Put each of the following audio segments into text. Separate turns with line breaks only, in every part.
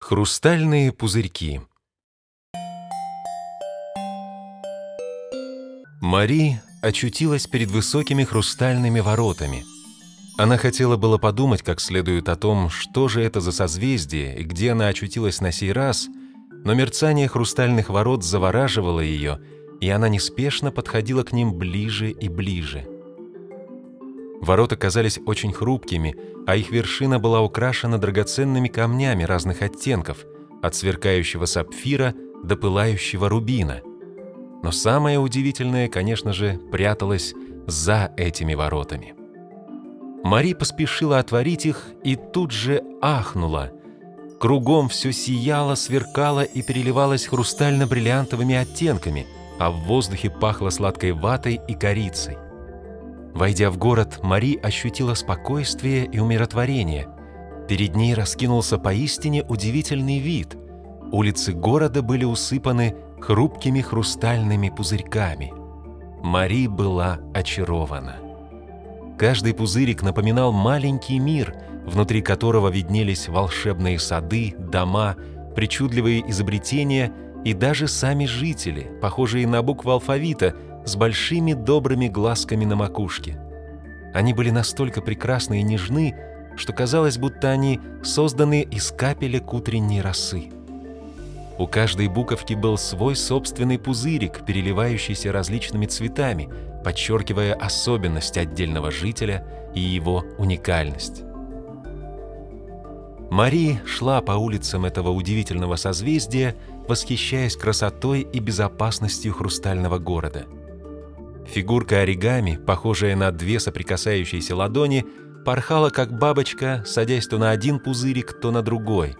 Хрустальные пузырьки Мари очутилась перед высокими хрустальными воротами. Она хотела было подумать как следует о том, что же это за созвездие и где она очутилась на сей раз, но мерцание хрустальных ворот завораживало ее, и она неспешно подходила к ним ближе и ближе. Ворота казались очень хрупкими, а их вершина была украшена драгоценными камнями разных оттенков, от сверкающего сапфира до пылающего рубина. Но самое удивительное, конечно же, пряталось за этими воротами. Мари поспешила отворить их и тут же ахнула. Кругом все сияло, сверкало и переливалось хрустально-бриллиантовыми оттенками, а в воздухе пахло сладкой ватой и корицей. Войдя в город, Мари ощутила спокойствие и умиротворение. Перед ней раскинулся поистине удивительный вид. Улицы города были усыпаны хрупкими хрустальными пузырьками. Мари была очарована. Каждый пузырик напоминал маленький мир, внутри которого виднелись волшебные сады, дома, причудливые изобретения и даже сами жители, похожие на буквы алфавита – с большими добрыми глазками на макушке. Они были настолько прекрасны и нежны, что казалось, будто они созданы из капелек утренней росы. У каждой буковки был свой собственный пузырик, переливающийся различными цветами, подчеркивая особенность отдельного жителя и его уникальность. Мари шла по улицам этого удивительного созвездия, восхищаясь красотой и безопасностью хрустального города – Фигурка оригами, похожая на две соприкасающиеся ладони, порхала как бабочка, садясь то на один пузырик, то на другой.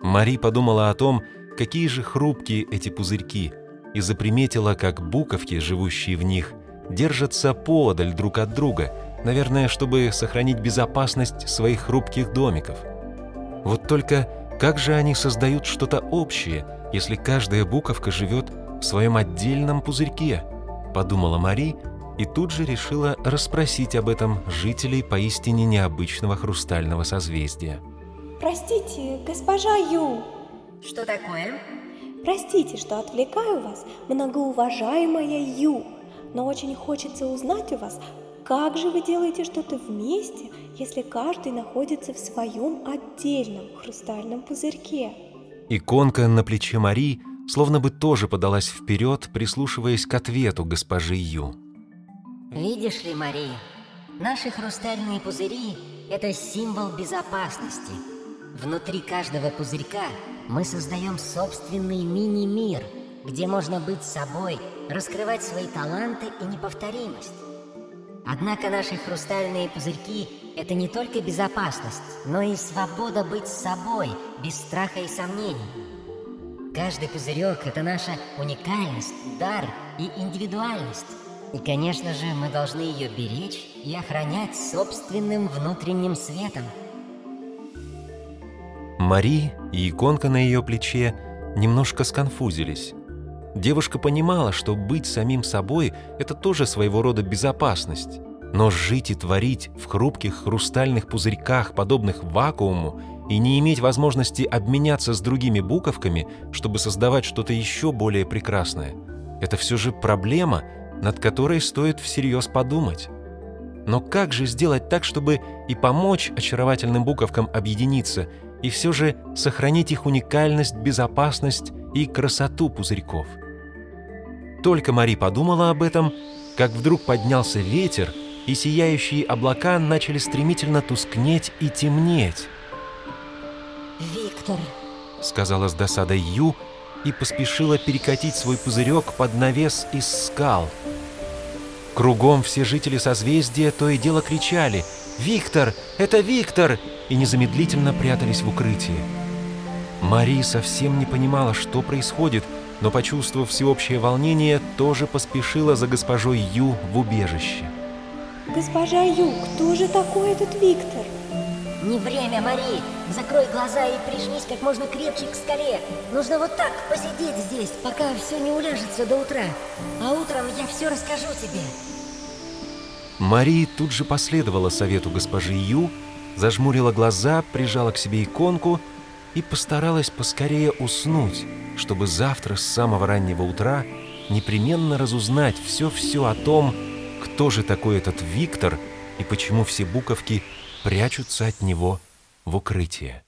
Мари подумала о том, какие же хрупкие эти пузырьки, и заприметила, как буковки, живущие в них, держатся подаль друг от друга, наверное, чтобы сохранить безопасность своих хрупких домиков. Вот только как же они создают что-то общее, если каждая буковка живет в своем отдельном пузырьке? Подумала Мари и тут же решила расспросить об этом жителей поистине необычного хрустального созвездия.
Простите, госпожа Ю.
Что такое?
Простите, что отвлекаю вас, многоуважаемая Ю, но очень хочется узнать у вас, как же вы делаете что-то вместе, если каждый находится в своем отдельном хрустальном пузырьке?
Иконка на плече Мари словно бы тоже подалась вперед, прислушиваясь к ответу госпожи Ю.
Видишь ли, Мария, наши хрустальные пузыри – это символ безопасности. Внутри каждого пузырька мы создаем собственный мини-мир, где можно быть собой, раскрывать свои таланты и неповторимость. Однако наши хрустальные пузырьки – это не только безопасность, но и свобода быть собой, без страха и сомнений. Каждый пузырек – это наша уникальность, дар и индивидуальность. И, конечно же, мы должны ее беречь и охранять собственным внутренним светом.
Мари и иконка на ее плече немножко сконфузились. Девушка понимала, что быть самим собой – это тоже своего рода безопасность. Но жить и творить в хрупких хрустальных пузырьках, подобных вакууму, и не иметь возможности обменяться с другими буковками, чтобы создавать что-то еще более прекрасное. Это все же проблема, над которой стоит всерьез подумать. Но как же сделать так, чтобы и помочь очаровательным буковкам объединиться, и все же сохранить их уникальность, безопасность и красоту пузырьков? Только Мари подумала об этом, как вдруг поднялся ветер, и сияющие облака начали стремительно тускнеть и темнеть.
«Виктор», —
сказала с досадой Ю и поспешила перекатить свой пузырек под навес из скал. Кругом все жители созвездия то и дело кричали «Виктор! Это Виктор!» и незамедлительно прятались в укрытии. Мари совсем не понимала, что происходит, но, почувствовав всеобщее волнение, тоже поспешила за госпожой Ю в убежище.
«Госпожа Ю, кто же такой этот Виктор?»
Не время, Мари! Закрой глаза и прижмись как можно крепче к скале. Нужно вот так посидеть здесь, пока все не уляжется до утра. А утром я все расскажу тебе.
Мари тут же последовала совету госпожи Ю, зажмурила глаза, прижала к себе иконку и постаралась поскорее уснуть, чтобы завтра с самого раннего утра непременно разузнать все-все о том, кто же такой этот Виктор и почему все буковки прячутся от него в укрытие.